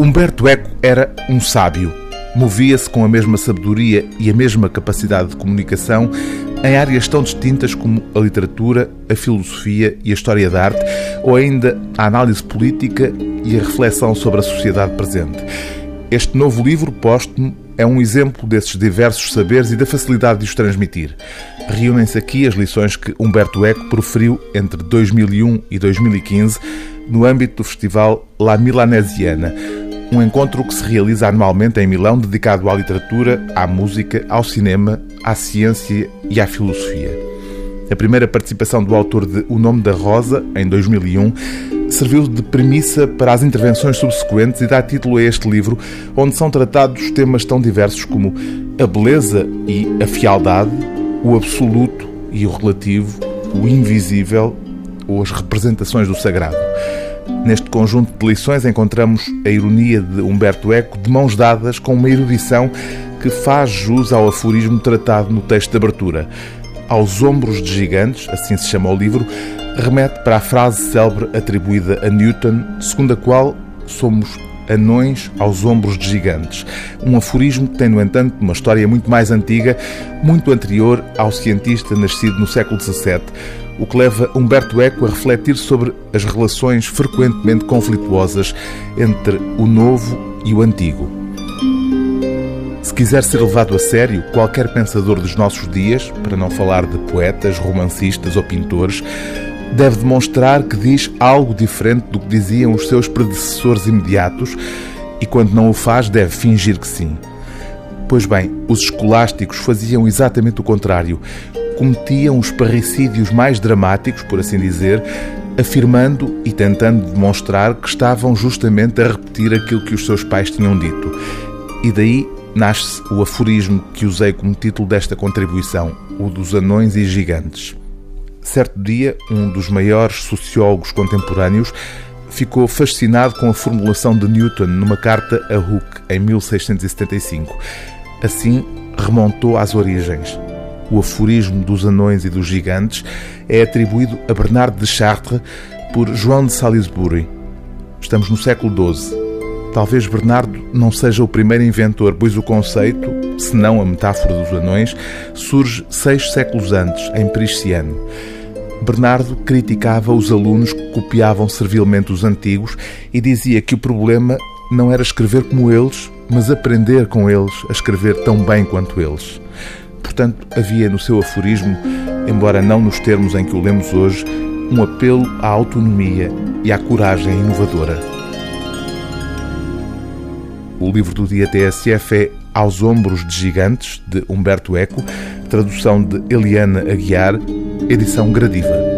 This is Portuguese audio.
Humberto Eco era um sábio. Movia-se com a mesma sabedoria e a mesma capacidade de comunicação em áreas tão distintas como a literatura, a filosofia e a história da arte, ou ainda a análise política e a reflexão sobre a sociedade presente. Este novo livro póstumo é um exemplo desses diversos saberes e da facilidade de os transmitir. Reúnem-se aqui as lições que Humberto Eco proferiu entre 2001 e 2015 no âmbito do festival La Milanesiana, um encontro que se realiza anualmente em Milão dedicado à literatura, à música, ao cinema, à ciência e à filosofia. A primeira participação do autor de O Nome da Rosa, em 2001, serviu de premissa para as intervenções subsequentes e dá título a este livro, onde são tratados temas tão diversos como a beleza e a fialdade, o absoluto e o relativo, o invisível ou as representações do sagrado. Neste conjunto de lições encontramos a ironia de Humberto Eco de mãos dadas com uma erudição que faz jus ao aforismo tratado no texto de abertura. Aos ombros de gigantes, assim se chama o livro, remete para a frase célebre atribuída a Newton, segundo a qual somos anões aos ombros de gigantes. Um aforismo que tem, no entanto, uma história muito mais antiga, muito anterior ao cientista nascido no século XVII, o que leva Humberto Eco a refletir sobre as relações frequentemente conflituosas entre o novo e o antigo. Se quiser ser levado a sério, qualquer pensador dos nossos dias, para não falar de poetas, romancistas ou pintores, deve demonstrar que diz algo diferente do que diziam os seus predecessores imediatos e, quando não o faz, deve fingir que sim. Pois bem, os escolásticos faziam exatamente o contrário. Cometiam os parricídios mais dramáticos, por assim dizer, afirmando e tentando demonstrar que estavam justamente a repetir aquilo que os seus pais tinham dito. E daí nasce o aforismo que usei como título desta contribuição, o dos anões e gigantes. Certo dia, um dos maiores sociólogos contemporâneos ficou fascinado com a formulação de Newton numa carta a Hooke em 1675. Assim, remontou às origens. O aforismo dos anões e dos gigantes é atribuído a Bernard de Chartres por João de Salisbury. Estamos no século XII. Talvez Bernardo não seja o primeiro inventor, pois o conceito, se não a metáfora dos anões, surge seis séculos antes, em Prisciano. Bernardo criticava os alunos que copiavam servilmente os antigos e dizia que o problema não era escrever como eles, mas aprender com eles a escrever tão bem quanto eles. Portanto, havia no seu aforismo, embora não nos termos em que o lemos hoje, um apelo à autonomia e à coragem inovadora. O livro do dia TSF é Aos Ombros de Gigantes, de Humberto Eco, tradução de Eliana Aguiar, edição Gradiva.